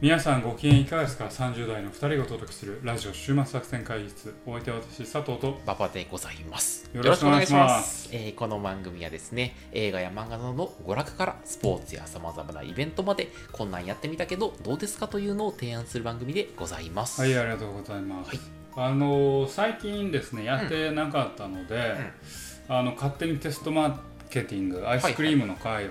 皆さんご機嫌いかがですか ?30 代の2人がお届けするラジオ週末作戦会議室。お相手は私佐藤と。馬場でございます。よろしくお願いします。えーこの番組はですね、映画や漫画などの娯楽からスポーツや様々なイベントまで、こんなんやってみたけどどうですかというのを提案する番組でございます。はいありがとうございます、はい。あの最近ですねやってなかったので、あの勝手にテストマーケティングアイスクリームの会を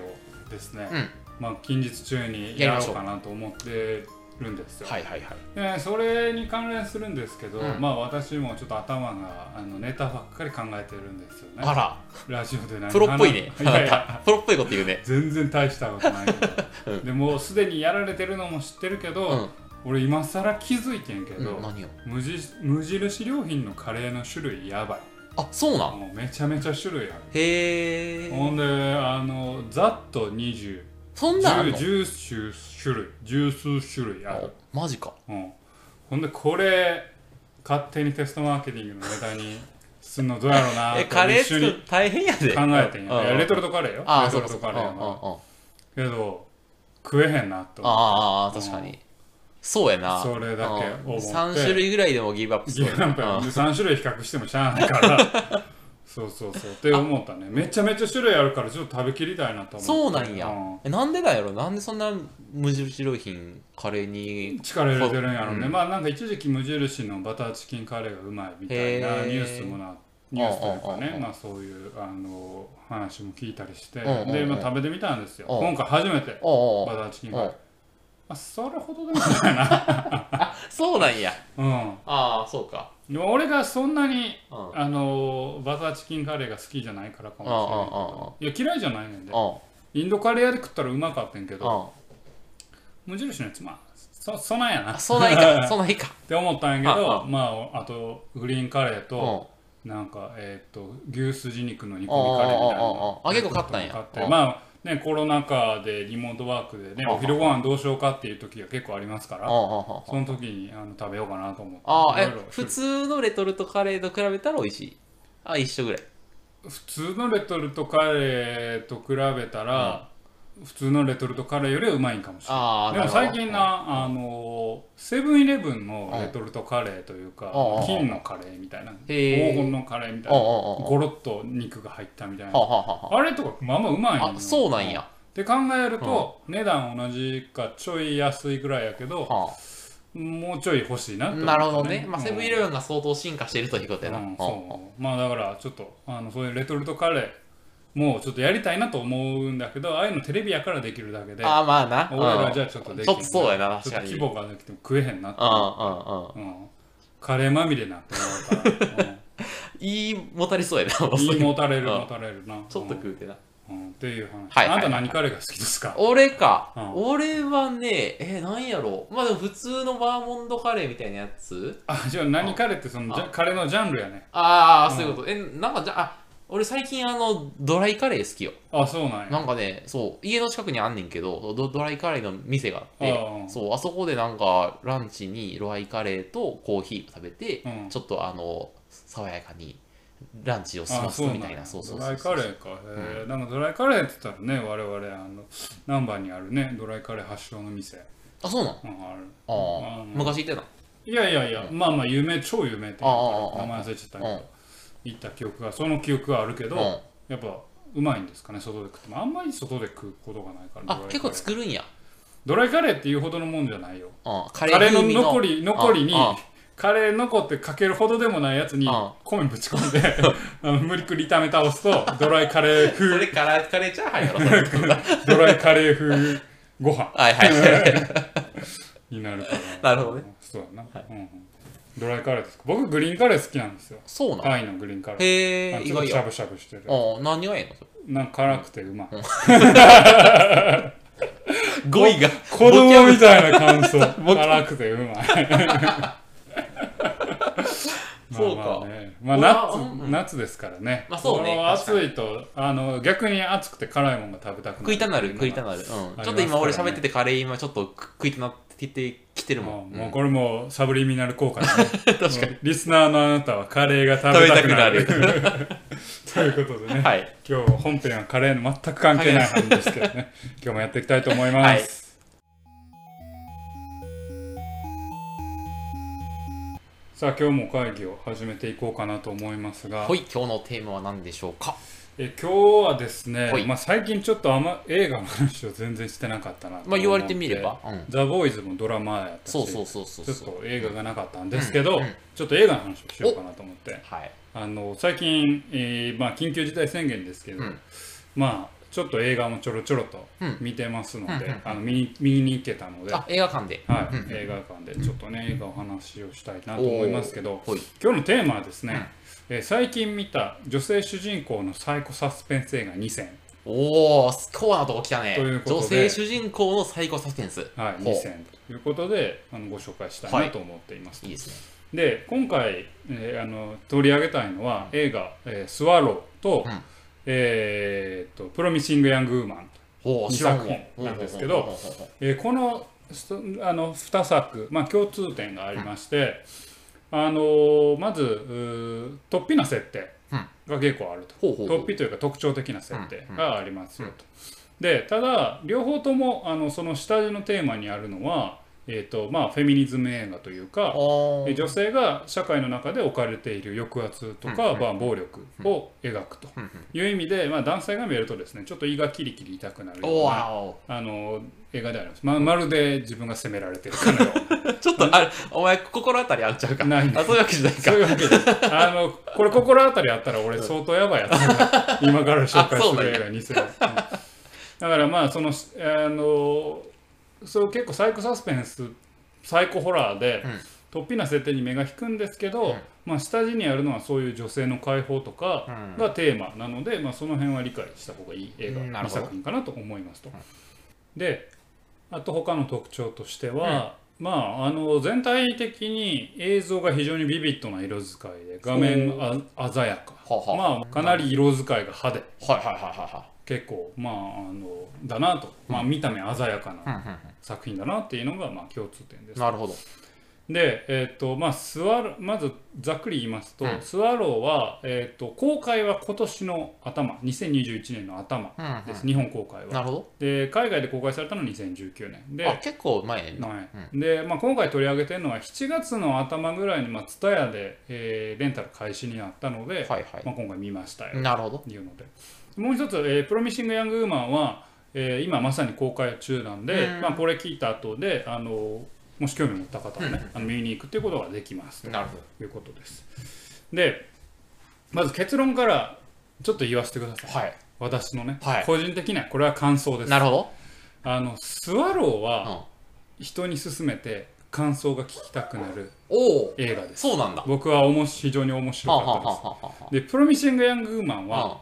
ですね、うん。まあ、近日中にやろうかなと思ってるんですよ、はいはいはい。でそれに関連するんですけど、うん。まあ私もちょっと頭があのネタばっかり考えてるんですよね。あら、ラジオで何プロっぽいね。いやいや。プロっぽいこと言うね。全然大したことないけど、うん。でもうすでにやられてるのも知ってるけど、うん。俺今更気づいてんけど、うん何を？無地無印良品のカレーの種類やばい。あ、そうなん？もうめちゃめちゃ種類ある。へー。ほんであのざっと20そんなんあんの？十数種類。十数種類ある、あマジか。うん、ほんでこれ勝手にテストマーケティングのネタにすんのどうやろうな え、とカレー一緒に作る大変やで。考えてんやいやレトルトトカレーよ。あー、レトルそうかそうか。トカレーやか。らうんうんうん。けど食えへんなと思っああ、確かに。そうやな。それだけ思って。3種類ぐらいでもギブアップてギブアップやうん。3種類比較してもしゃあないから そうそうそうって思ったね。めちゃめちゃ種類あるからちょっと食べきりたいなと思そうなんや。うん。えなんでなんやろ？なんでそんな無印良品カレーに。力入れてるんやろうね、うん。まあなんか一時期無印のバターチキンカレーがうまいみたいなニュースもなニュースというかね。まあそういうあの話も聞いたりして。で、まあ、食べてみたんですよ。うん。今回初めてバターチキンカレー。あそれほどでもないな。そうなんや。うん。ああ、そうか。俺がそんなにうん。うんあのバターチキンカレーが好きじゃないからかもしれないけど。いや嫌いじゃないねんで。インドカレー屋で食ったらうまかったんけど無印のやつまあそそないやな。そないか。そないか。て思ったんやけあどまああとグリーンカレーうん。となんかえっ、と牛すじ肉の煮込みカレーみたいなあ結構買ったんや。まあねコロナ禍でリモートワークでねお昼ご飯どうしようかっていう時が結構ありますからその時にあの食べようかなと思ってああ、普通のレトルトカレーと比べたら美味しい？あ、一緒ぐらい。普通のレトルトカレーと比べたら、普通のレトルトカレーよりはうまいんかもしれない。でも最近な、あのセブンイレブンのレトルトカレーというか、うん金のカレーみたいな、黄金のカレーみたいな、ゴロッと肉が入ったみたいはな、あれとかまあまあうまいああ、そうなんや。って考えると、値段同じかちょい安いぐらいやけど、はもうちょい欲しいなあ、って思ったなるほどね。まあ、セブンイレブブンが相当進化してるということやな。まあだからちょっとあのそういうレトルトカレーもうちょっとやりたいなと思うんだけどああいうのテレビやからできるだけでああ、まあな。俺らじゃちょっとできちょっとそうやなちょっと規模がなくても食えへんなって。うんうんうん。うん。カレーまみれなって思うから、いいもたりそうやな。うん、いい持たれるうん。持たれるな。ちょっと食うてな。うん、うんっていう話、はいはいあんた何カレーが好きですか？俺か、うん。俺はね、え、なんやろ。まあでも普通のバーモンドカレーみたいなやつ。あじゃあ何カレーってそのじゃカレーのジャンルやね。ああ、うんそういうこと。え、なんかじゃあ、俺最近あの、ドライカレー好きよ。あそうなんや。なんかね、そう、家の近くにあんねんけど、ドドライカレーの店があってあ、あそう、あそこでなんか、ランチにドライカレーとコーヒーを食べて、うん。ちょっとあの、爽やかにランチを済ますみたいな、そうそうドライ。カレーか。へえ、なんかドライカレーって言ったらね我々あの難波にあるねドライカレー発祥の店、あ、そうなん？うん、ある。ああ昔行ってたいやいやいや、まあまあ有名超有名店ああああ名前忘れちゃったけうん。ど行った記憶がその記憶があるけど、うん。やっぱうまいんですかね外で食っても。あんまり外で食うことがないからあ結構作るんや、ドライカレーっていうほどのもんじゃないよ。うん、カカレーの残り残りにカレー残ってかけるほどでもないやつにうん米ぶち込んで 無理くり炒め倒すと ドライカレーそ風れカレーカレーチャーハンやろ ドライカレー風ご飯。はいはいはいになるから。なるほどね。そうやな、うんうんドライカレーですか？僕グリーンカレー好きなんですよ。そうなんタイのグリーンカレー。へえ意ちょっとしゃぶしゃぶしてる。うん何がええの？それ。なんか辛くてうまい。語彙が。子供みたいな感想。ボキャ辛くてうまい。そうか。まあまあね。まあうわ夏夏ですからね。まあそうね。この暑いとあの逆に暑くて辛いものが食べたくなる食いたなる食いたるなる、うん、ちょっと今俺喋っててカレー今ちょっと食いたなっきてきてるもん、もうこれもサブリミナル効果だね。確かに。リスナーのあなたはカレーが食べたくなる。ということでね、はい、今日本編はカレーの全く関係ない話ですけどね。今日もやっていきたいと思います、はい。さあ今日も会議を始めていこうかなと思いますが。はい今日のテーマは何でしょうか？え今日はですね、はい。まあ、最近ちょっとあ、ま、映画の話を全然してなかったなまあ言われてみれば、うん、ザ・ボーイズもドラマやったしそうそうそうそうちょっと映画がなかったんですけど、うんうんちょっと映画の話をしようかなと思って。はい。あの最近、えーまあ、緊急事態宣言ですけど、うん。まあちょっと映画もちょろちょろとうん。見てますので、あの見に見に行けたので、はあ映画館で。い。うん映画館でちょっとね映画お話をしたいなと思いますけど今日のテーマはですね、えー最近見た女性主人公のサイコサスペンス映画2選、おおスコアなとこ来たね。ということで。女性主人公のサイコサスペンス。はい、ほう。2選。ということであのご紹介したいなと思っています。いいですね。で今回、えーあの取り上げたいのは映画「えースワローと」うん。えーと「プロミシング・ヤング・ウーマン」二おお知らん作品もんなんですけどえーこのすあの2作、まあ、共通点がありまして、あのーまず突飛な設定が結構あると、ほうほうほう。突飛というか特徴的な設定がありますよと。でただ両方ともあのその下地のテーマにあるのは、えーとまあ、フェミニズム映画というか、女性が社会の中で置かれている抑圧とか、まあ、暴力を描くという意味で、まあ、男性が見るとですねちょっと胃がキリキリ痛くなるよおうなわあの映画であります、ままるで自分が責められてる。かのよおちょっとあれお前心当たりあっちゃうか？ないあそういうわけじゃないか。そういうわけであのこれ心当たりあったら俺相当やばいやつだ今から紹介する映画にする、うん。だからまあそのあのそう結構サイコサスペンスサイコホラーで、うん。突飛な設定に目が引くんですけど、うん。まあ、下地にあるのはそういう女性の解放とかうん。がテーマなので、まあ、その辺は理解した方がいい映画2うんなるほど。作品かなと思いますと。であと他の特徴としては、まあ、あの全体的に映像が非常にビビッドな色使いで画面あ鮮やか、ははまあ、かなり色使いが派手。はいはいはいは結構まああのだなと、まあ、見た目鮮やかな作品だなっていうのがまあ共通点です。うんなるほど。で、えっとまあ、スワロまずざっくり言いますと、うん。スワローは、えっと公開は今年の頭2021年の頭うんうんです、日本公開は。なるほど。で海外で公開されたのは2019年。であ結構前のはいでまあ、今回取り上げてるのは7月の頭ぐらいに、まあ、TSUTAYA で、えーレンタル開始になったので、はいはまあ、今回見ましたよ。いなるほど。というのでもう一つ、えープロミシング・ヤング・ウーマンは、えー今まさに公開中なんで、うん。まあ、これ聞いた後であのもし興味持った方はね、あの見に行くっていうことができますなるほど。ということです。でまず結論からちょっと言わせてください。はい。私のね、はい。個人的なこれは感想です。なるほど。あのスワローうはん。人に勧めて感想が聞きたくなる映画です。そうなんだ。僕はおもし非常に面白かったです。はあはあはでプロミシング・ヤング・ウーマンは、あ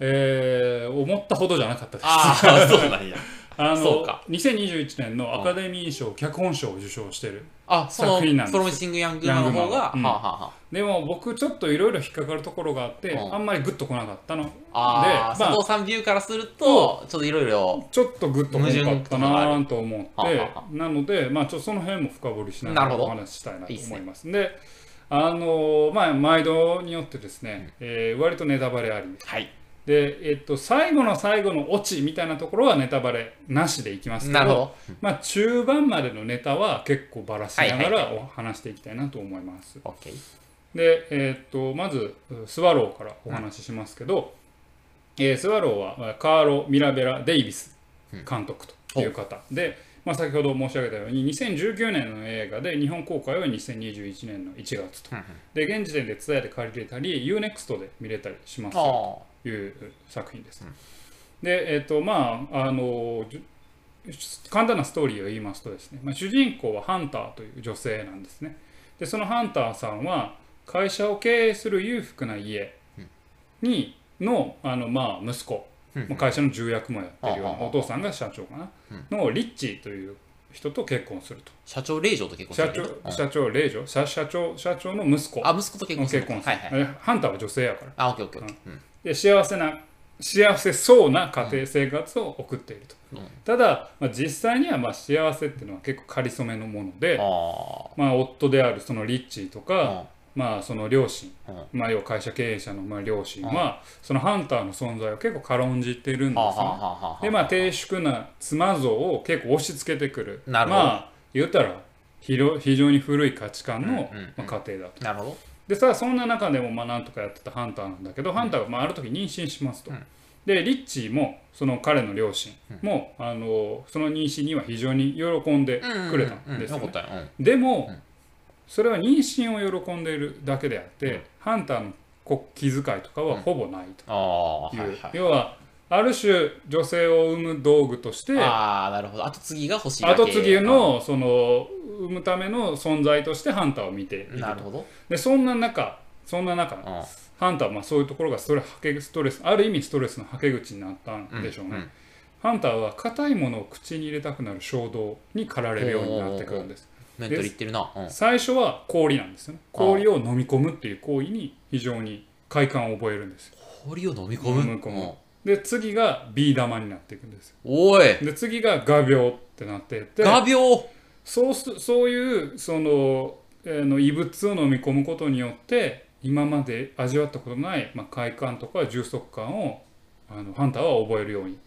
えー思ったほどじゃなかったです。ああ そうなんや。あのそうか。2021年のアカデミー賞脚本賞を受賞してるあその作品なんです。プロミシングヤングマンの方がうん。はあはあ。はでも僕ちょっといろいろ引っかかるところがあって、うん。あんまりグッとこなかったの。でああまあ佐藤さんビューからするとちょっといろいろちょっとグッとこなかったなと思って。矛盾とかがあなので、まあ、ちょっとその辺も深掘りしながらお話ししたいなと思います。であのまあ毎度によってですね、えー割とネタバレありです。はいで、えっと、最後の最後のオチみたいなところはネタバレなしでいきますけどなるほど。まあ、中盤までのネタは結構ばらしながはいはい。らお話していきたいなと思います。OK で、えっとまずスワローからお話ししますけど、えースワローはカーロ・ミラベラ・デイビス監督という方。で、まあ、先ほど申し上げたように2019年の映画で日本公開は2021年の1月と。で現時点で伝えて借りれたり UNEXT で見れたりします。という作品です。でえっ、とまああの簡単なストーリーを言いますとですね、まあ、主人公はハンターという女性なんですね。でそのハンターさんは会社を経営する裕福な家にのあの、まあ、息子、うんまあ会社の重役もやってるようなお父さんが社長かな、のリッチーという人と結婚すると。社長令嬢と結婚社する長社長令嬢。社社長社長の息子。あ息子と結婚する結婚する、はいはいえハンターは女性やから。あオッケーオッケーうん。で幸せな幸せそうな家庭生活を送っていると、うん。ただ、まあ、実際にはまあ幸せっていうのは結構かりそめのもので、あまあ、夫であるそのリッチーとあか、まあ、その両親、うん。まあ、要は会社経営者のまあ両親は、そのハンターの存在を結構軽んじてるんですよ、はあはあはあはあでまあ低粛な妻像を結構押し付けてくる。まあ言ったら非常非常に古い価値観の、うんうんうん。まあ、過程だと。なるほど。でさそんな中でもまあなんとかやってたハンターなんだけど、ハンターがまあある時妊娠しますと。うん。でリッチーもその彼の両親も、あのその妊娠には非常に喜んでくれたんですよ、ね。でも、うんそれは妊娠を喜んでいるだけであって、うん。ハンターのこ気遣いとかはほぼないという、はい。要はある種女性を産む道具としてああ、なるほど。後継ぎが欲しいだけ。後継ぎのその産むための存在としてハンターを見ているなるほど。でそんな中そんな中うん。ハンターはまあそういうところがストレスストレスある意味ストレスのはけ口になったんでしょうね、うん。ハンターは硬いものを口に入れたくなる衝動に駆られるようになってくるんですメンタル言ってるな。うん。最初は氷なんですよね。氷を飲み込むっていう行為に非常に快感を覚えるんですよ。氷を飲み込む？飲み込む。うん。で次がビー玉になっていくんですよ。おい。で次が画鋲ってなっていって。画鋲？そうすそういうその,、えーの異物を飲み込むことによって今まで味わったことのない、まあ、快感とか充足感をあのハンターは覚えるように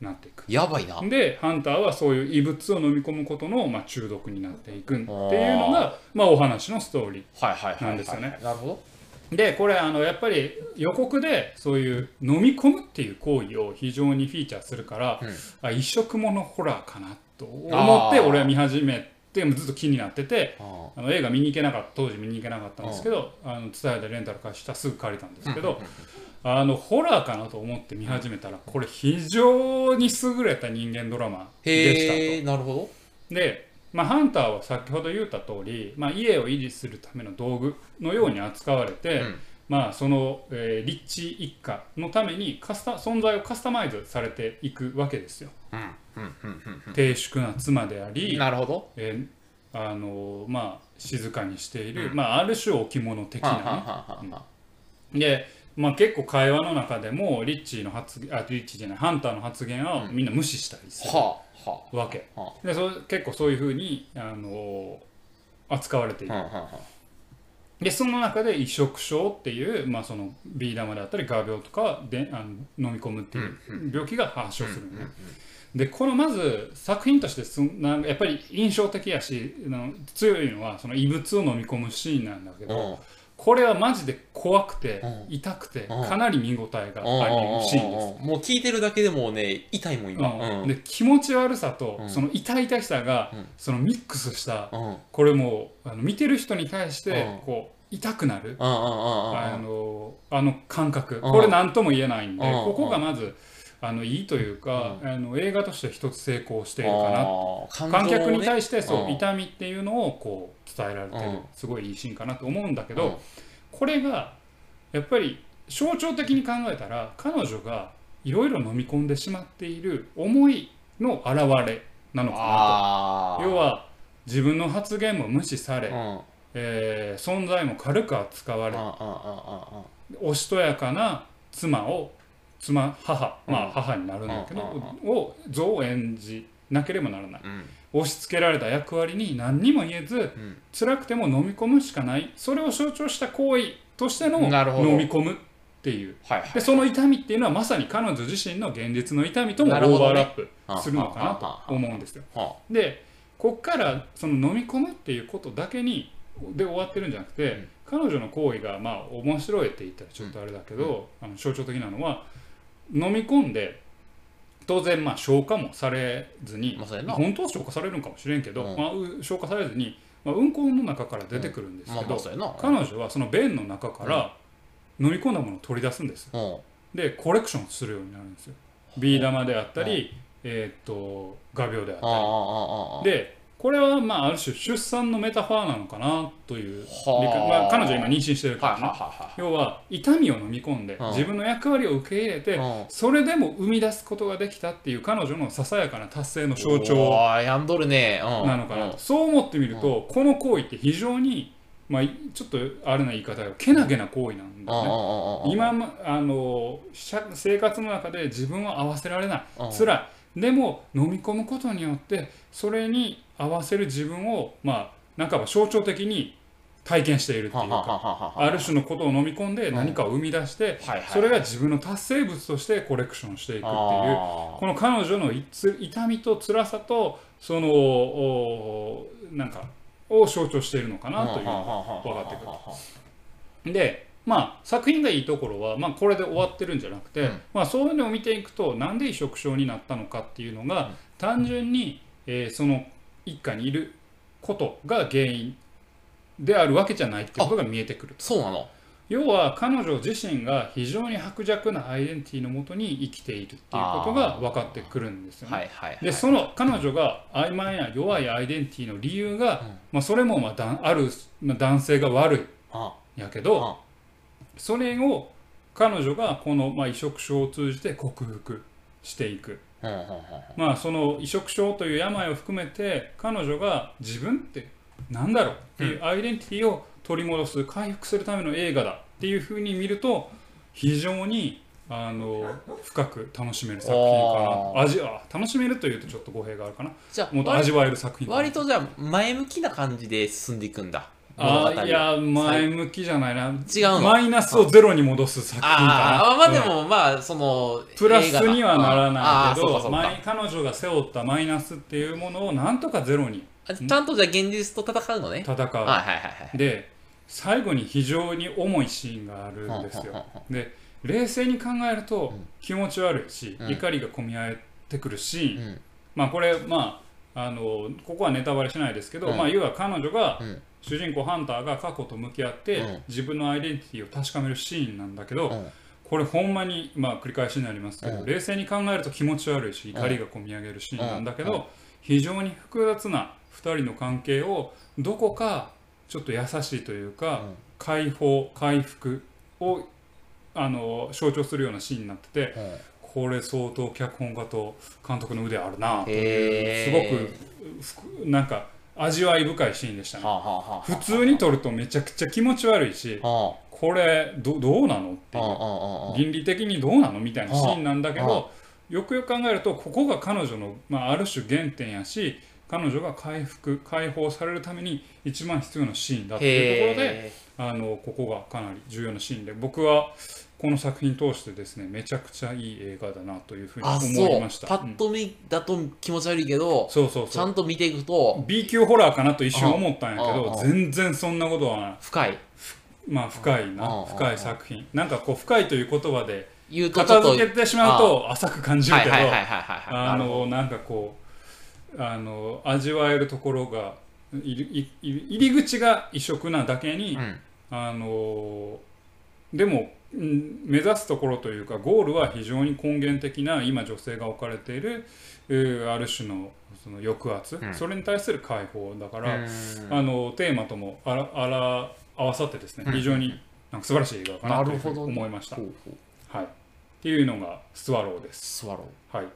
なっていくやばいな。でハンターはそういう異物を飲み込むことの、まあ、中毒になっていくっていうのがまあ、お話のストーリはいはいはいはい。なんですよね。なるほど。ーでこれあのやっぱり予告でそういう飲み込むっていう行為を非常にフィーチャーするから、うんあ異色ものホラーかなと思って俺は見始めてずっと気になっててあ。あの映画見に行けなかった当時見に行けなかったんですけどあ。の伝えでレンタル貸したらすぐ借りたんですけどあのホラーかなと思って見始めたらこれ非常に優れた人間ドラマでしたと。なるほで、まあ、ハンターは先ほど言った通り、まあ、家を維持するための道具のように扱われて、うん。まあ、その、えーリッチ一家のためにカスタ存在をカスタマイズされていくわけですよ。ど。うんうんうんうん低粛な妻であうん。り、なるほど。えーあのまあ、静かにしている、うんまあ、ある種置物的なね。はあはあはあはあで、まあ、結構会話の中でもリッチーの発言あリッチーじゃないハンターの発言をみんな無視したりするわけ。あはでそ結構そういうふうに、あの扱われているあ。はあはあはでその中で移植症っていう、まあ、そのビー玉であったり画鋲とかであの飲み込むっていう病気が発症するのね。でこのまず作品としてすんなんかやっぱり印象的やしあの強いのはその異物を飲み込むシーンなんだけど、うん。これはマジで怖くて、うん。痛くて、うん。かなり見応えがうんあるシーンです。もう聞いてるだけでもね、痛いもん今。で気持ち悪さと、うん。その痛々しさが、うん。そのミックスしたこれもうあの見てる人に対してうん。こう痛くなる、あのあの感覚。ん。これ何とも言えないんで、うん。ここがまずあのいいというか、あの映画として一つ成功しているかな。あー。観客に対してそう、うん。痛みっていうのをこう伝えられてる、うん。すごいいいシーンかなと思うんだけど、これがやっぱり象徴的に考えたら彼女がいろいろ飲み込んでしまっている思いの表れなのかなあと要は自分の発言も無視され、うん。うんえー存在も軽く扱われうんうんうん。おしとやかな妻を妻母まあうん。母になるんだけど、うんを像を演じなければならない。うん。押し付けられた役割に何にも言えずうん。辛くても飲み込むしかない。それを象徴した行為としての飲み込むっていう。でその痛みっていうのはまさに彼女自身の現実の痛みともオーバーラップするのかなと思うんですよ。はでこっからその飲み込むっていうことだけにで終わってるんじゃなくて、うん。彼女の行為がまあ面白いって言ったらちょっとあれだけど、あの象徴的なのは飲み込んで当然まあ消化もされずに、まあ本当は消化されるんかもしれんけど、うん。まあ、う消化されずに、まあ、うんこの中から出てくるんですまあけど、彼女はその便の中から飲み込んだものを取り出すんです。うん。でコレクションするようになるんですよ。ビー玉であったり、えーっと画鋲であったり。でこれはまあある種出産のメタファーなのかなというまあ、彼女は今妊娠してるからね、要は痛みを飲み込んでうん。自分の役割を受け入れてそれでも生み出すことができたっていう彼女のささやかな達成の象お徴ーやんどるね。うん。なのかなそう思ってみるとこの行為って非常にまあちょっとあれな言い方がけなげな行為なんだよね。今まあの社生活の中で自分を合わせられない。うん。辛いでも飲み込むことによってそれに合わせる自分をまあ半ば象徴的に体験しているっていうかかある種のことを飲み込んで何かを生み出してそれが自分の達成物としてコレクションしていくっていうあこの彼女の痛みと辛さとそのおなんかを象徴しているのかなというのが分分かってくるでまあ作品がいいところは、まあ、これで終わってるんじゃなくて、うん。まあ、そういうのを見ていくとなんで移植症になったのかっていうのが、うん。単純に、えーその一家にいることが原因であるわけじゃないってことが見えてくると。そうなの。要は彼女自身が非常に薄弱なアイデンティティのもとに生きているっていうことが分かってくるんですよね。はいはいはい。でその彼女が曖昧な弱いアイデンティティの理由が、うん。まあ、それもまあだんある、まあ、男性が悪いやけどあそれを彼女がこの、まあ、移植症を通じて克服していく、まあ、その移植症という病を含めて彼女が自分ってなんだろうっていうアイデンティティを取り戻す回復するための映画だっていうふうに見ると非常にあの深く楽しめる作品かあな味あ楽しめるというとちょっと語弊があるかな。じゃあ割もっと味わえる作品割とじゃあ前向きな感じで進んでいくんだあーいや前向きじゃないな。違うの？マイナスをゼロに戻す作品かな。ああまあでうん。もまあそのプラスにはならあないけど彼女が背負ったマイナスっていうものをなんとかゼロに。あちゃんとじゃあ現実と戦うのね。戦う、はいはいはいはい。で最後に非常に重いシーンがあるんですよ。で冷静に考えるとうん。気持ち悪いし、うん。怒りが込み上げてくるし、うん。まあこれまああのここはネタバレしないですけど、うん。まあ要は彼女が、うん主人公ハンターが過去と向き合って、うん。自分のアイデンティティを確かめるシーンなんだけど、うん。これほんまに、まあ、繰り返しになりますけど、うん。冷静に考えると気持ち悪いし怒りが込み上げるシーンなんだけど、うん。非常に複雑な2人の関係をどこかちょっと優しいというか、うん。解放回復をあの象徴するようなシーンになっててうん。これ相当脚本家と監督の腕あるなとへすーごくなんか味わい深いシーンでしたね。はあはあはあ普通に撮るとめちゃくちゃ気持ち悪いしはこれどどうなのっていう。倫理的にどうなのみたいなシーンなんだけはどよくよく考えるとここが彼女の、まあ、ある種原点やし彼女が回復解放されるために一番必要なシーンだっていうところでへあのここがかなり重要なシーンで僕はこの作品通してですねめちゃくちゃいい映画だなというふうにあ思いました。うんパッと見だと気持ち悪いけどそうそうちゃんと見ていくと。B 級ホラーかなと一瞬思ったんやけど全然そんなことはない。深いまあ深いあなあ深い作品。なんかこう深いという言葉で片付けてしまうと浅く感じるけどあのなんかこうあの味わえるところがいいい入り口が異色なだけに、どうん。あのでも、うん目指すところというかゴールは非常に根源的な今女性が置かれているえーある種のその抑圧、うん。それに対する解放だから、うん。あのテーマともあらあら合わさってですねうん。非常になんか素晴らしい映画かなと思いました。ほうほう。はい、っていうのがスワローです。スワロはい、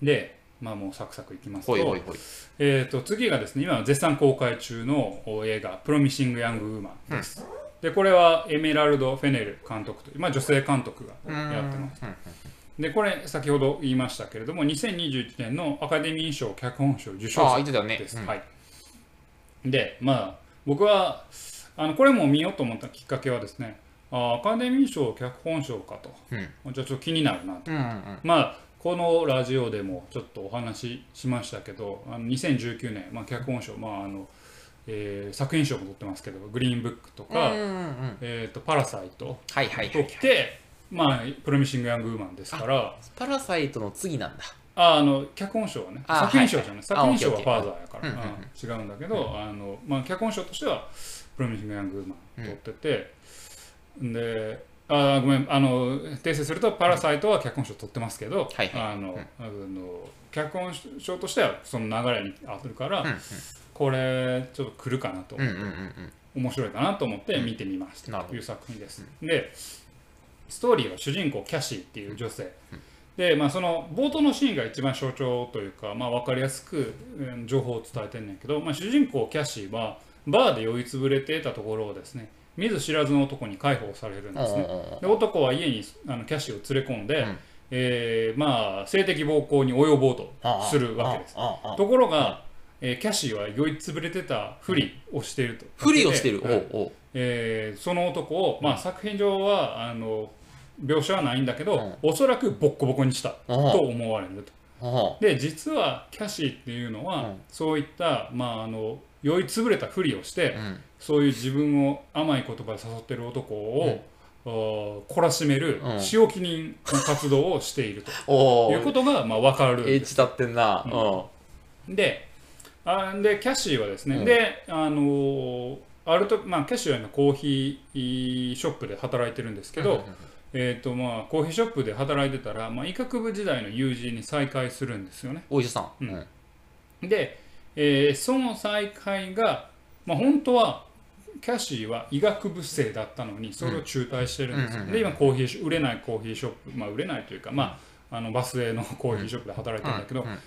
で、まあ、もうサクサクいきますとえー、と次がですね今絶賛公開中のお映画「プロミシング・ヤング・ウーマン」です。でこれはエメラルド・フェネル監督という、まあ、女性監督がやってます。うんでこれ先ほど言いましたけれども2021年のアカデミー賞脚本賞受賞作です。うん。はい、でまあ僕はあのこれも見ようと思ったきっかけはですねあアカデミー賞脚本賞かと、うん。じゃあちょっと気になるなと。まあこのラジオでもちょっとお話ししましたけどあの2019年、まあ、脚本賞、まああのえー作品賞も取ってますけど「グリーンブック」とか「うんうんうんえー、とパラサイトはいはい」はといきて、まあ、プロミシング・ヤング・ウーマンですから。パラサイトの次なんだ。ああの脚本賞はねあ作品賞じゃない、はい作品賞はファーザー。やから、うんうんうん。うん違うんだけど、あのまあ、脚本賞としてはプロミシング・ヤング・ウーマン取ってて、であごめんあの訂正すると「パラサイト」は脚本賞取ってますけど、はいはい。あの、うん。あの脚本賞としてはその流れにあるから、うんうんこれちょっと来るかなと。うんうんうんうん。面白いかなと思って見てみました。という作品です。でストーリーは主人公キャシーっていう女性、で、まあ、その冒頭のシーンが一番象徴というか、まあ、分かりやすくうん情報を伝えてんねんけど、まあ、主人公キャシーはバーで酔いつぶれていたところをですね見ず知らずの男に解放されるんですね。で男は家にあのキャシーを連れ込んで、うん。えーまあ、性的暴行に及ぼうとするわけです。ところが、えーキャシーは酔いつぶれてたふりをしていると。ふりをしてる？はい。おえーその男を、まあ、作品上はあの描写はないんだけど、おそらくボッコボコにしたと思われると。あで実はキャシーっていうのは、うん。そういった、まあ、あの酔いつぶれたふりをして、うん。そういう自分を甘い言葉で誘ってる男を、お懲らしめるうん。仕置き人の活動をしていると。いうことがまあ分かる立ってんな。うん。であでキャシーはですね、うん。であのーあると、まあ、キャシーは今コーヒーショップで働いてるんですけど、えーとまあ、コーヒーショップで働いてたら、まあ、医学部時代の友人に再会するんですよね。お医者さん。うん。うん。で、えーその再会が、まあ、本当はキャシーは医学部生だったのにそれを中退してるんですよ、うん。うんうんで今コーヒー売れないコーヒーショップ、まあ、売れないというか、まあ、あのバスへのコーヒーショップで働いてるんだけど、うん。うん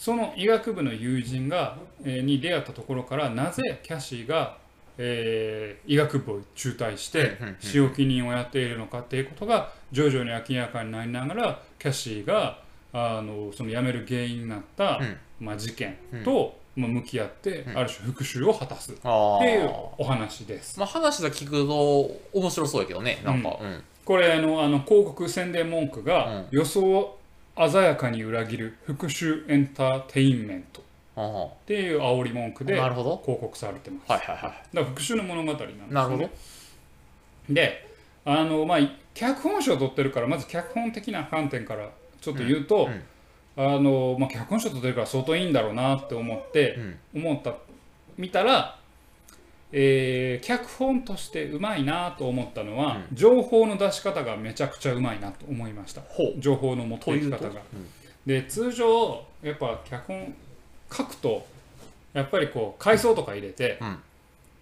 その医学部の友人が、えーに出会ったところからなぜキャシーが、えー医学部を中退して仕置き人をやっているのかっていうことが徐々に明らかになりながらキャシーがあのその辞める原因になった、うん。まあ、事件と、まあ、向き合って、うん。ある種復讐を果たすっあていうー。お話です。まあ話だけ聞くと面白そうやけどねなんか。うん。これあのあの広告宣伝文句が、うん。予想を鮮やかに裏切る復讐エンターテインメントあ。っていう煽り文句であなるほど。広告されてます。はいはいはい。だから復讐の物語なんですよ、ね。なるほど。で、あのまあ脚本賞を取ってるからまず脚本的な観点からちょっと言うと、うん。あのまあ脚本賞取ってるから相当いいんだろうなって思って、うん。思った見たら、えー脚本としてうまいなと思ったのは、情報の出し方がめちゃくちゃうまいなと思いました。ほ情報の持ってといき方が。で通常やっぱ脚本書くとやっぱりこう階層とか入れて、うん。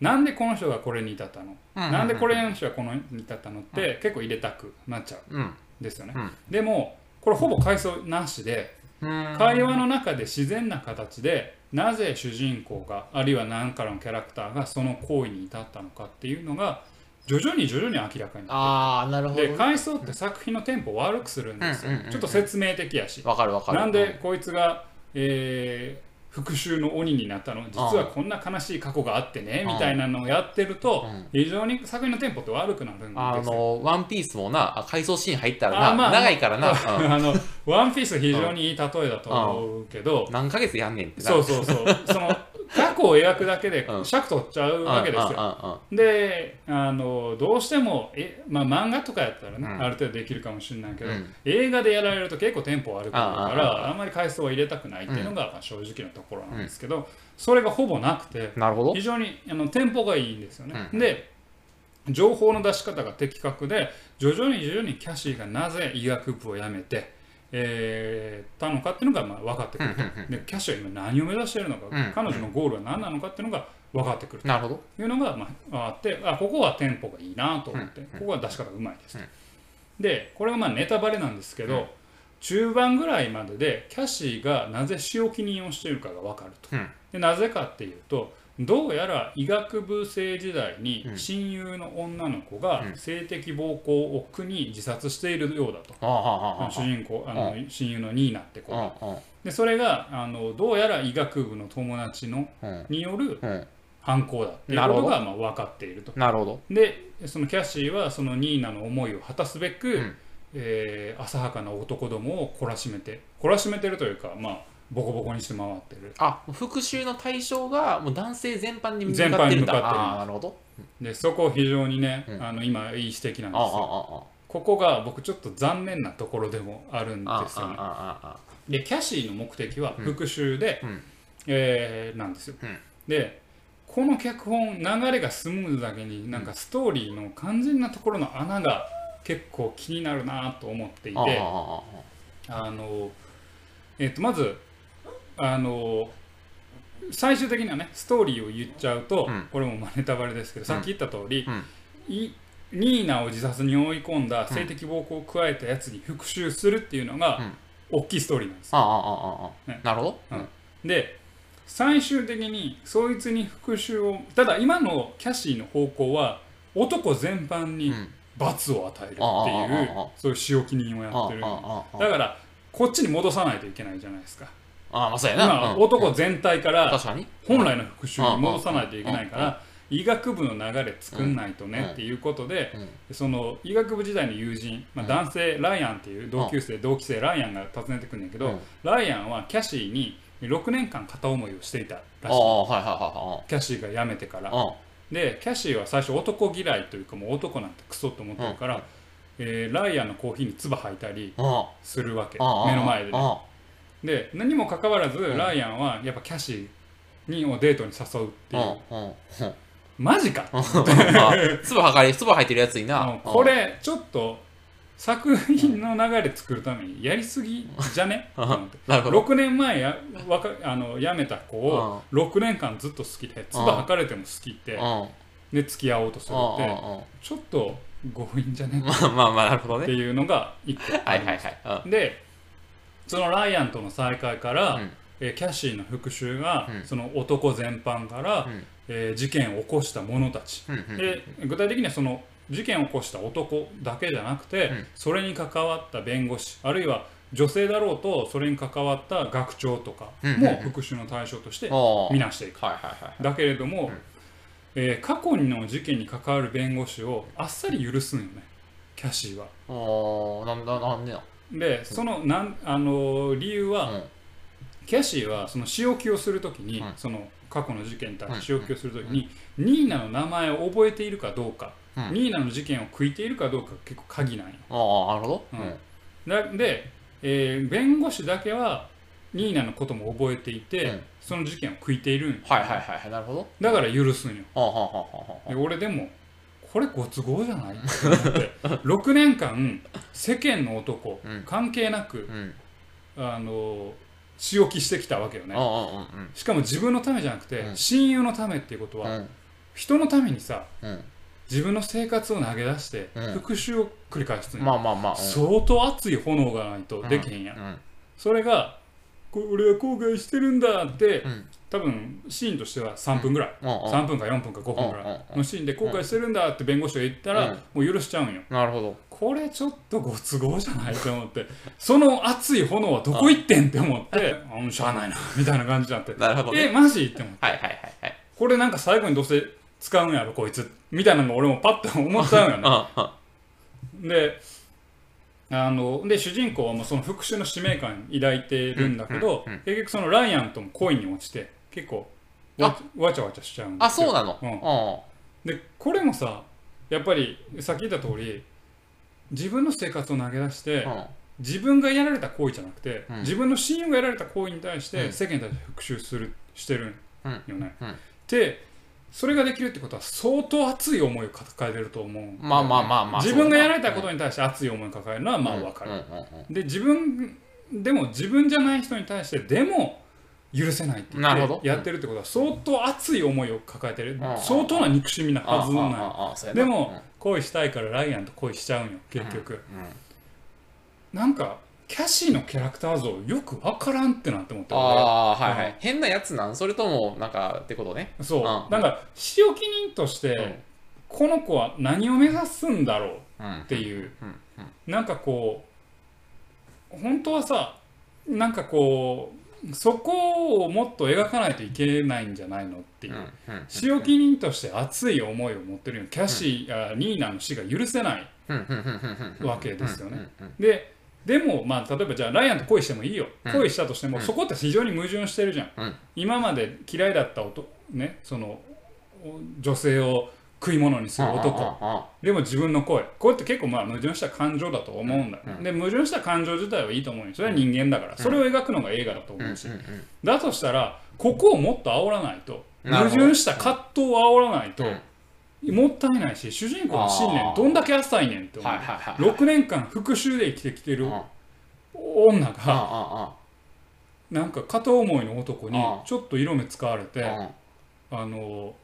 なんでこの人がこれに至ったの、うん。なんでこれの人がこのに至ったのって、結構入れたくなっちゃう。うん。んですよね、うんでもこれほぼ階層なしでうん会話の中で自然な形でなぜ主人公があるいは何かのキャラクターがその行為に至ったのかっていうのが徐々に徐々に明らかになってるほどで階層って作品のテンポを悪くするんですよ、ちょっと説明的やし。わかるわかる。なんでこいつが、えー復讐の鬼になったの。実はこんな悲しい過去があってねみたいなのをやってるとうん。非常に作品のテンポって悪くなるんですよ。あのワンピースもなあ回想シーン入ったらなあまあ長いからな、う んあのワンピース非常にいい例えだと思うけど、何ヶ月やんねんってなそうそうそう。その過去を描くだけでうん。尺取っちゃうわけですよ。よであのどうしてもえ、まあ、漫画とかやったらね、うん。ある程度できるかもしれないけど、うん。映画でやられると結構テンポ悪くなるからあんまり回数は入れたくないっていうのが、まあ正直なところなんですけど、それがほぼなくてなるほど。非常にあのテンポがいいんですよね。うん。で情報の出し方が的確で徐々に徐々にキャシーがなぜ医学部を辞めて、えーたのかっていうのがまあ分かってくると、でキャシーは今何を目指しているのか、うん。彼女のゴールは何なのかっていうのが分かってくるというのが、まあ、あってあここはテンポがいいなと思って、ここは出し方がうまいですと、うん。でこれがまあネタバレなんですけど、うん。中盤ぐらいまででキャシーがなぜ仕置き人をしているかが分かると。うん。でなぜかっていうとどうやら医学部生時代にうん。親友の女の子がうん。性的暴行を苦に自殺しているようだと、主人公あの親友のニーナって子が。あでそれがあのどうやら医学部の友達のうん。によるうん。犯行だっていうことがまあ分かっていると。なるほど。でそのキャシーはそのニーナの思いを果たすべく、うん。えー浅はかな男どもを懲らしめて懲らしめてるというかまあボコボコにして回ってる。あ復讐の対象がもう男性全般に向かってるんだ。に向かってる。ああなるほど。でそこ非常にね、うん。あの今いい指摘なんああですよあここが僕ちょっと残念なところでもあるんああですよね。あああでキャシーの目的は復讐で、うん。えーなんですよ、うん。でこの脚本流れがスムーズだけになんかストーリーの肝心なところの穴が結構気になるなと思っていてあああああの、えー、とまずあの最終的なねストーリーを言っちゃうと、うん。これもまあネタバレですけど、さっき言った通り、うん。いニーナを自殺に追い込んだ性的暴行を加えたやつに復讐するっていうのが、大きいストーリーなんですああああああね。なるほど。うん。で最終的にそいつに復讐をただ今のキャシーの方向は男全般にうん。罰を与えるっていうそういう仕置き人をやってる。だからこっちに戻さないといけないじゃないですかああまあそうやな。今うん。男全体から本来の復讐に戻さないといけないから医学部の流れ作んないとうん。ねっていうことでうん。その医学部時代の友人、まあ、男性ライアンっていう同級生同期生ライアンが訪ねてくるんだけど、うん。ライアンはキャシーに6年間片思いをしていたらしい。ああ、はいはいはキャシーが辞めてから。でキャシーは最初男嫌いというかもう男なんてクソと思ってるから、えーライアンのコーヒーに唾吐いたりうん。するわけ。うん。目の前でね。うんで何もかかわらず、んライアンはやっぱキャシーにをデートに誘うっていう、うん。うん。うん。マジか、まあ、唾吐かれ、唾吐いてるやつにな。うんこれちょっと作品の流れ作るためにやりすぎじゃね？と思ってなるほど。6年前やわかあの辞めた子を6年間ずっと好きで唾吐かれても好きって。で付き合おうとするうん。ってうん。ちょっと強引じゃね？まあまあまあ、なるほどってね。いうのが一個あはいはいはい。うん。でそのライアンとの再会から、うん。えーキャシーの復讐が、うん。その男全般から、うん。えー事件を起こした者たち、で具体的にはその事件を起こした男だけじゃなくて、うん。それに関わった弁護士あるいは女性だろうとそれに関わった学長とかも復讐の対象として見なしていく。はいはいはい。だけれども、ん。えー過去の事件に関わる弁護士をあっさり許すんよねキャシーは。おーなんだ、なんでな。でそのなん、あのー理由は、うん。キャシーはその仕置きをするときに、うんその過去の事件に対して仕置きをするときうんに、ニーナの名前を覚えているかどうか、うんニーナの事件を食いているかどうかが結構鍵なんよ。ああ、なるほど。うん。だで、えー弁護士だけはニーナのことも覚えていて、うん。その事件を食いているんよ。はいはいはいはい、なるほど。だから許すんよ。はあはあはあは俺でもこれご都合じゃない？って思って6年間世間の男、うん関係なくうん。あの仕置きしてきたわけよねうんうんうんしかも自分のためじゃなくて、うん親友のためっていうことは、うん。人のためにさうん。自分の生活を投げ出して、うん復讐を繰り返すまあまあまあ。うん相当熱い炎がないとできへんやん、うん。それがこ俺は後悔してるんだって、うん。多分シーンとしては3分ぐらい、うん。うん3分か4分か5分ぐらいのシーンで後悔してるんだって弁護士が言ったら、もう許しちゃうんよ。なるほど。これちょっとご都合じゃないと思ってその熱い炎はどこ行ってんって思ってあもうしゃあないなみたいな感じになって。なるほどね。えマジ？って思って。はいはいはいはい。これなんか最後にどうせ使うんやろこいつ。みたいなのが俺もパッと思っちゃうんよねであので主人公はもうその復讐の使命感抱いてるんだけど、うんうんうん結局そのライアンとも恋に落ちて結構わわちゃわちゃしちゃうんであ、そうなの？うん。うん。でこれもさやっぱりさっき言った通り自分の生活を投げ出して、うん自分がやられた行為じゃなくて、うん。自分の親友がやられた行為に対して、うん。世間に対して復讐するしてるうんよね。うん。でそれができるってことは相当熱い思いを抱えてると思う、まあまあまあまあ。自分がやられたことに対して熱い思いを抱えるのはまあ分かる、で自分でも自分じゃない人に対してでも許せないって言っなるほど。てやってるってことは相当熱い思いを抱えてる。ん相当な憎しみなはずなでも恋したいからライアンと恋しちゃうんよ結局、うん。なんかキャシーのキャラクター像よく分からんってなって思ってああはいはうん。い変なやつなん？それともなんかってことね。そう、うん。なんか仕置き人として、うん。この子は何を目指すんだろううんっていう、うん。なんかこう本当はさなんかこうそこをもっと描かないといけないんじゃないのっていう、うん。うん。仕置き人として熱い思いを持ってるよキャシー、あニーナの死が許せないうん。うん。うん。うん。うん。わけですよね。うん。うん。ででもまあ例えばじゃあライアンと恋してもいいよ、うん。恋したとしても、うん。そこって非常に矛盾してるじゃん、うん。今まで嫌いだった男ねそのお女性を食い物にする男、うんうんうんでも自分の声これって結構まあ矛盾した感情だと思うんだ。よ、うん。で矛盾した感情自体はいいと思うよ。それは人間だから、それを描くのが映画だと思うし、うんうんだとしたらここをもっと煽らないと。矛盾した葛藤を煽らないと、うんもったいないし主人公の信念どんだけ浅いねんって思う、はいはいはい6年間復讐で生きてきてるうん。女が、あなんか片思いの男にあちょっと色目使われて、ああの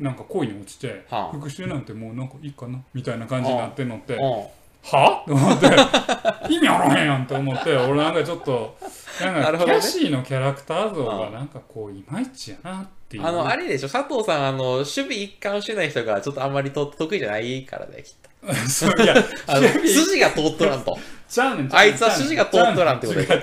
なんか恋に落ちて、はあ復讐なんてもうなんかいいかなみたいな感じになってんのって、うんは？と思って意味あらへんやんと思って俺なんかちょっとなんかなるほどね。キャシーのキャラクター像がなんかこういまいちやなっていう。あのあれでしょ？佐藤さんあの守備一貫してない人がちょっとあんまりと得意じゃないからだよきっと。そういや あの守備筋が通っとらんと。ちゃうねんあいつは筋が通っとらんってこと違う違う。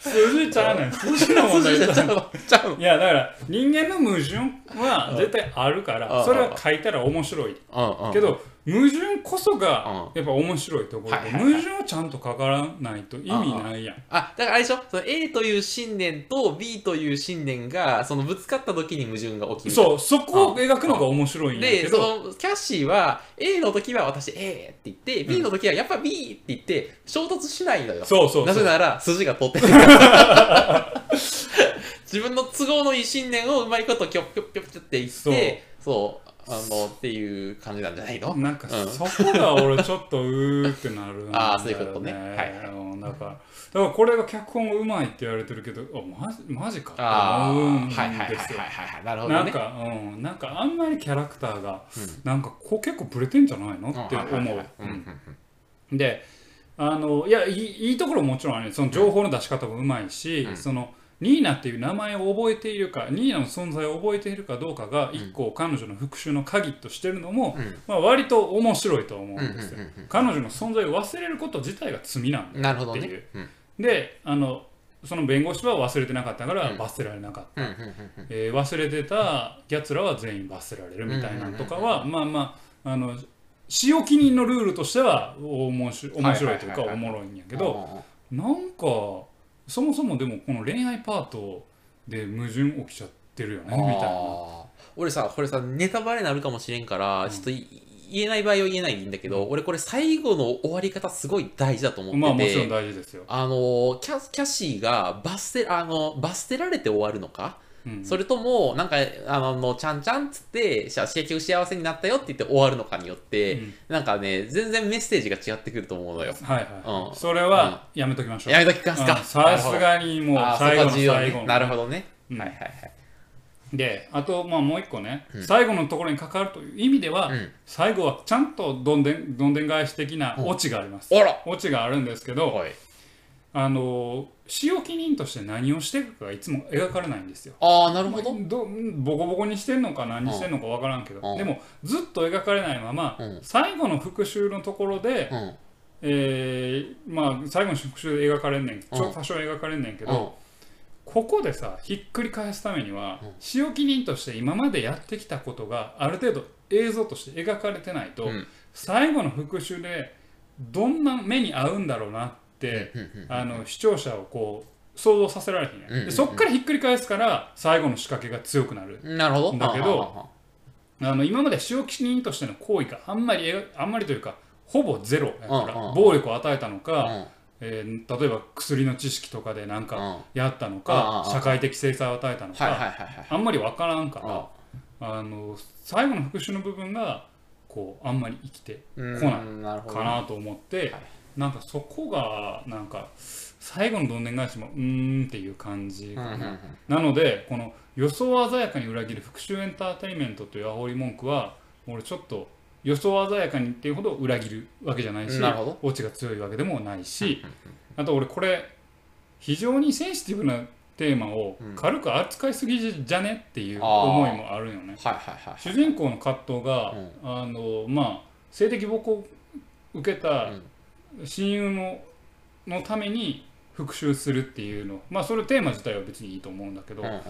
筋ちゃうねん。筋の問題ちゃうのちゃうの。いやだから人間の矛盾は絶対あるかうんらそれは書いたら面白い。うんうん。けど矛盾こそがうんやっぱ面白いところで、はいはいはい矛盾をちゃんとかからないと意味ないやん。あ、だからあれでしょ？その A という信念と B という信念が、そのぶつかった時に矛盾が起きる。そう、そこを描くのが面白いんやけで、そど、のキャッシーは A の時は私 A って言って、B の時はやっぱ B って言って衝突しないのよ。そうそうそう。なぜなら筋が通ってる。自分の都合のいい信念をうまいことキョッキョッキョッキョッって言って、そう、あの、っていう感じなんじゃないの？なんかうん。そこが俺ちょっとうーってなるんだよ、ね、あーそういうことね。はいだからだからこれが脚本がうまいって言われてるけどあマジマジかってあ思うんあ、はいはいはいはいはい。なるほどね。なんか、うん、なんかあんまりキャラクターが、うん。なんかこう結構ブレてんじゃないの？って思う。であのいやいいいいところももちろんあるその情報の出し方もうまいし、うん。そのニーナっていう名前を覚えているかニーナの存在を覚えているかどうかが一個彼女の復讐の鍵としてるのも、うん。まあ、割と面白いと思うんですよ。彼女の存在を忘れること自体が罪なんだっていう。ね。うん。であのその弁護士は忘れてなかったからうん。罰せられなかった、えー忘れてたやつらは全員罰せられるみたいなのとかは、まあまああの使用記人のルールとしては面白い面白いというかおもろいんやけど、なんかそもそもでもこの恋愛パートで矛盾起きちゃってるよねみたいな。俺さこれさネタバレになるかもしれんから、ちょっとい言えない場合は言えないんだけど、俺これ最後の終わり方すごい大事だと思ってて、まあもちろん大事ですよ。あのキャキャシーが罰せあの罰せられて終わるのか、うんそれともなんかあのちゃんちゃんっつって結局幸せになったよって言って終わるのかによって、うんなんかね全然メッセージが違ってくると思うのよ。はいはい、うんそれはやめときましょう。やめときますか。うんさすがにもう最後の最後のなるほどね。うんはいはいはい。であとまあもう一個ね、うん最後のところに関わるという意味では、うん最後はちゃんとどんでんどんでん返し的なオチがあります。あらオチがあるんですけど、はい。あの使用記人として何をしていくかがいつも描かれないんですよ。ああなるほど。どボコボコにしてんのか何してんのか分からんけど、うん。でもずっと描かれないまま、うん。最後の復讐のところで、うん。えーまあ最後の復讐で描かれんねんちょうん多少描かれんねんけど、うん。ここでさひっくり返すためには、うん。使用記人として今までやってきたことがある程度映像として描かれてないと、うん。最後の復讐でどんな目に遭うんだろうなって、あの視聴者をこう想像させられへんやん、でそっからひっくり返すから最後の仕掛けが強くなる。なるほど。だけどああの今まで使用記人としての行為があんまり描あんまりというかほぼゼロやから、暴力を与えたのか、えー例えば薬の知識とかでなんかうん。やったのか、うん社会的制裁を与えたのか。あんまり分からんかあら、あの最後の復讐の部分がこうあんまり生きてうん来ない。かなと思って、はいなんかそこがなんか最後のどんでん返しもうーんっていう感じかな、うんうんうん。なのでこの予想鮮やかに裏切る復讐エンターテインメントという煽り文句は俺ちょっと予想鮮やかにっていうほど裏切るわけじゃないしオチが強いわけでもないし、あと俺これ非常にセンシティブなテーマを軽く扱いすぎじゃねっていう思いもあるよね。はいはいはい。主人公の葛藤が、うん。あのまあ性的暴行を受けたうん親友ののために復讐するっていうの。まあそれテーマ自体は別にいいと思うんだけど、うんうん。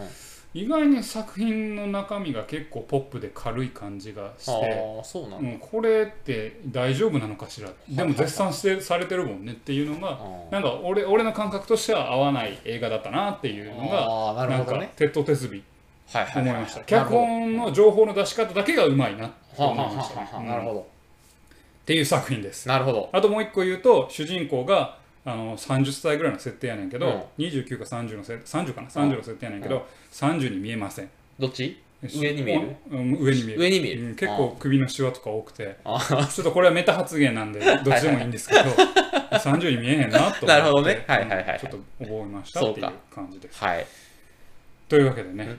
意外に作品の中身が結構ポップで軽い感じがして、そうなんだ。うん、これって大丈夫なのかしら。でも絶賛してされてるもんねっていうのがなんか俺俺の感覚としては合わない映画だったなっていうのがなんかほどね。鉄頭鉄尾はい。思いました。脚本の情報の出し方だけがうまいなとはあ思いましたなるほど。っていう作品です。なるほど。あともう一個言うと主人公があの30歳ぐらいの設定やねんけど、うん。29か30の設30かな？30の設定やねんけど、30に見えません。どっち？上に見える？うん上に見える。上に見える。うん結構首のシワとか多くて。あちょっとこれはメタ発言なんで どっちでもいいんですけど30に見えへんなと思ってなるほどね。はいはいはいはい。ちょっと覚えましたっていう感じです。はい。というわけでね、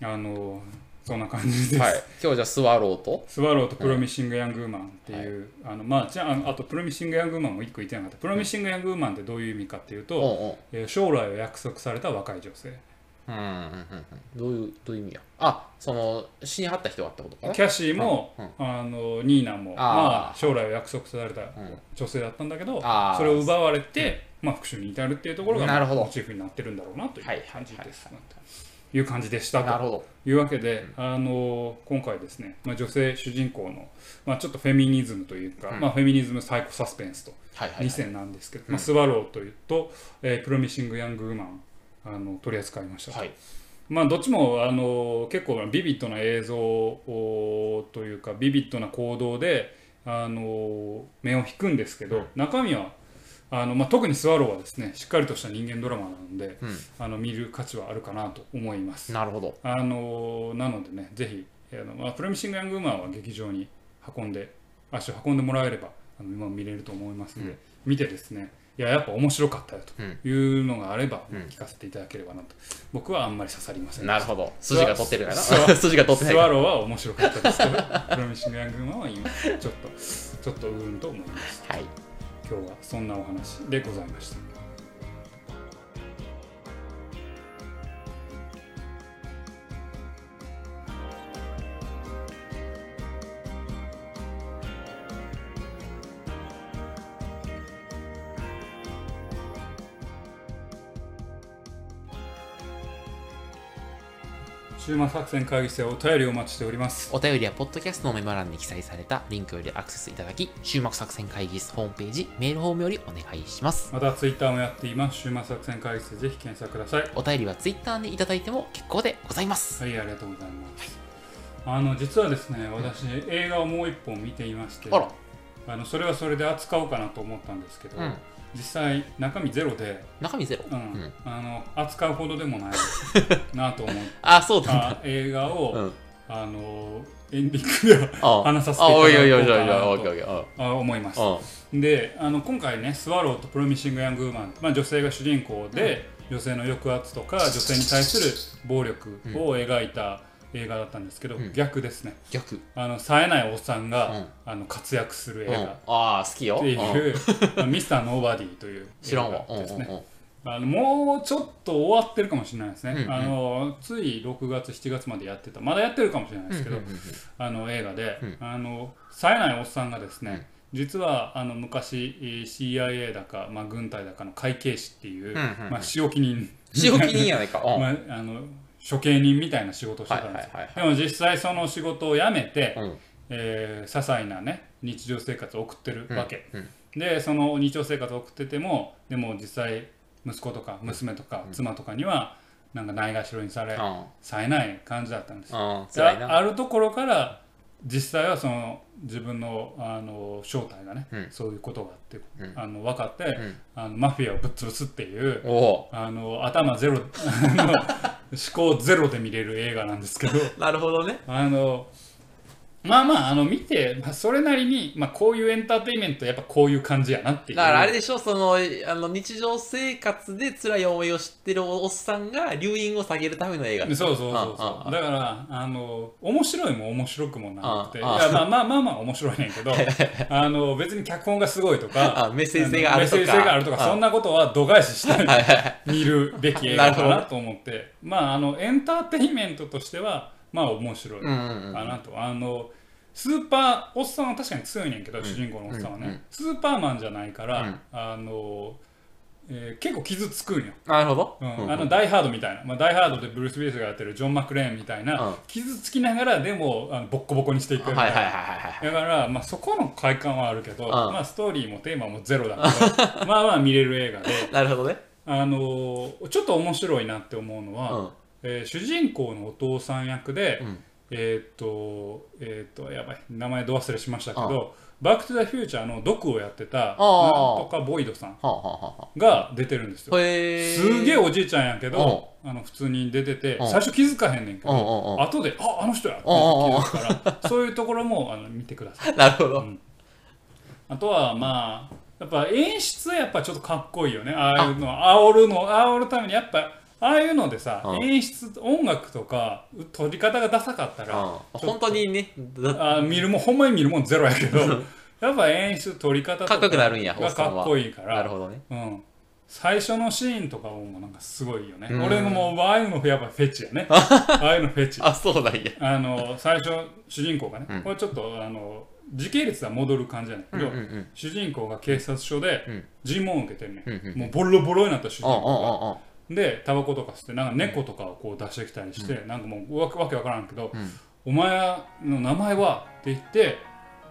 あのそんな感じです、はい。今日じゃあスワローと？スワローとプロミッシング・ヤング・ウーマンっていう、あのまあじゃああとプロミッシング・ヤング・ウーマンも一個言ってなかったプロミッシング・ヤング・ウーマンってどういう意味かっていうと、うんうん。えー将来を約束された若い女性うんうんうんうん。どういう、どういう意味や？あ、その、死にはった人がってことかな？キャシーも、うん。あのニーナもまあ、将来を約束されたん女性だったんだけど、あー。それを奪われて、まあ、復讐に至るっていうところがモチーフになってるんだろうなというはいはいはい。感じです。いう感じでしたと。いうわけで、あの今回ですね、まあ、女性主人公の、まあ、ちょっとフェミニズムというか、うんまあ、フェミニズムサイコサスペンスとはいはい、2はい。選なんですけど、うんまあ、スワローというと、えープロミシング・ヤング・ウーマンあの取り扱いましたと、はい。まあ、どっちもあの結構ビビッドな映像をというかビビッドな行動であの目を引くんですけど、うん中身はあの、まあ、特にスワローはですねしっかりとした人間ドラマなのでうん。あの見る価値はあるかなと思います。なるほど。あのなのでねぜひあの、まあ、プロミシング・ヤング・ウーマンは劇場に運んで足を運んでもらえればあの今見れると思いますので、うん見てですねいややっぱ面白かったようんというのがあれば、うん聞かせていただければなと僕はあんまり刺さりませんなるほど。筋が取ってるかな。スワ 筋が取ってないスワローは面白かったですけど プロミシング・ヤング・ウーマンは今ちょっとちょっとうーんと思いましたはい。今日はそんなお話でございました。終末作戦会議室でお便りをお待ちしておりますお便りはポッドキャストのメモ欄に記載されたリンクよりアクセスいただき、終幕作戦会議室ホームページ、メールフォームよりお願いします。またツイッターもやっています終末作戦会議室でぜひ検索くださいお便りはツイッターでいただいても結構でございます。はい、ありがとうございます。あの実はですね、私、映画をもう一本見ていまして、あら。あのそれはそれで扱おうかなと思ったんですけど、うん。実際、中身ゼロで、中身ゼロ？うんうんあの扱うほどでもない なと思っあ、そうなんだ。た映画を、うん。あのエンディングではあ話させてあ、いおいおいおいおいおいたとあ思います。であの今回ねスワローとプロミシング・ヤング・ウーマン、まあ、女性が主人公で、女性の抑圧とか女性に対する暴力を描いた映画だったんですけど、うん。逆ですね。逆。あの冴えないおっさんが、うん。あの活躍する映うん。画ああ、好きよ。っていうん。う「ミスターノーバディ」という映知らんわ。うんうんすねうん。あのもうちょっと終わってるかもしれないですね、うんうん。あのつい6月7月までやってた。まだやってるかもしれないですけど、うんうんうんあの映画で、うん。あの冴えないおっさんがですね、実はあの昔えー CIA だか、まあ、軍隊だかの会計士っていう、うんうんうん。まあ、仕置き人。仕置き人やないか。うん。まあ、あの処刑人みたいな仕事をしてたんですでも実際その仕事を辞めて、うん。えー些細なね日常生活を送ってるわけ、うんでその日常生活を送っててもでも実際息子とか娘とか妻とかにはなんかないがしろにされ、うん冴えない感じだったんです。ああるところから実際はその自分のあの正体がね、うんそういうことがあって、うんあの分かって、んあのマフィアをぶっ潰すっていうおお。あの頭ゼロあの思考ゼロで見れる映画なんですけど なるほどね。あのまあまああの見て、まあ、それなりに、まあ、こういうエンターテインメントやっぱこういう感じやなっていう。だからあれでしょ、その、あの、日常生活で辛い思いを知ってるおっさんが留飲を下げるための映画。そうそうそうう。んそううんだからあの面白いも面白くもなくて。いやまあまあまあまあ面白いねんけどあの別に脚本がすごいとかあ メッセージ性があるとか。メッセージ性があるとかうんそんなことは度外視して。見るべき映画かなと思って。まああのエンターテインメントとしてはまあ面白いか。なと。あのスーパーおっさんは確かに強いねんけど、主人公のおっさんはね、スーパーマンじゃないから、うん。あの、えー結構傷つくんよ。なるほど。うん。うんあのダイ・ハードみたいな、まあ、ダイ・ハードでブルース・ウィリスがやってるジョン・マクレーンみたいな、うん。傷つきながらでもあのボッコボコにしていくみたいな。だから、まあ、そこの快感はあるけど、ん。まあ、ストーリーもテーマもゼロだけど まあまあ見れる映画で、なるほどね。あのーちょっと面白いなって思うのは、うん。えー主人公のお父さん役で、うんえーっとえーっとやばい名前ど忘れしましたけど「バック・トゥ・ザ・フューチャー」のドクをやってたなんとかボイドさん。が出てるんですよ。すげえおじいちゃんやけど、あの普通に出てて、うん最初気づかへんねんけうんうんど、うん後で、ああの人やって気うんうんうんづくから、そういうところもあの見てください。なるほど。あとはまあ、やっぱ演出はやっぱちょっとかっこいいよね。ああいうの、煽るの、煽るためにやっぱ、ああいうのでさ、うん演出、音楽とか、撮り方がダサかったら、うん本当にね、あ見るもん、ほんまに見るもんゼロやけど、やっぱ演出、撮り方とかかっこよくなるんやがかっこいいから、なるほどね。うん、最初のシーンとかもなんかすごいよね。うん俺のもうああいうのやっぱフェチやね。ああいうのフェチ。あ、そうなんや。あの最初主人公がね、うんこれちょっとあの時系列は戻る感じじゃないけど、うんうんうん。主人公が警察署でうん尋問を受けてるね、うんうんもうボロボロになった主人うんうん公がでタバコとかしてなんか猫とかをこう出してきたりして、なんかもうわけわけわからんけど、うん。お前の名前はって言って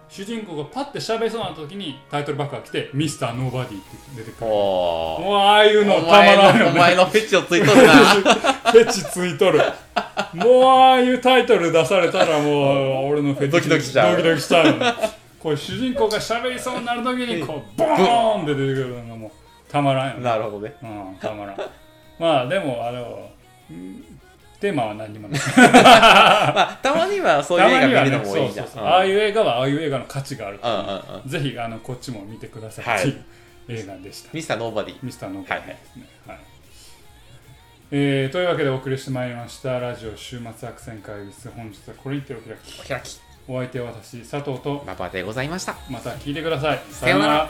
主人公がパッて喋りそうな時にタイトルバックが来て「ミスターノーバディ」って出てくる。ああいうのおたま前らんよね。のお前のフェチをついとるな。フェチついとる。もうああいうタイトル出されたらもう俺のフェチドキドキしちゃう。ドキドキしちゃうこれ主人公が喋りそうになる時にこうボーンって出てくるのがもうたまらんよね。なるほどね。うんたまらんまあでもあのうんテーマは何にもない。まあたまにはそういう映画見るのもいいじゃん。そうそうそう。ああいう映画はああいう映画の価値があるう。んうんうん。ぜひあのこっちも見てくださはい。いってい。う映画でした、ミスターノーバディ。ミスターノーバディ。ですね。はい。えーというわけでお送りしてまいりました。ラジオ週末悪戦会議室。本日はこれにてお開き。お開き。お相手は私佐藤と。馬場でございました。また聞いてください。さようなら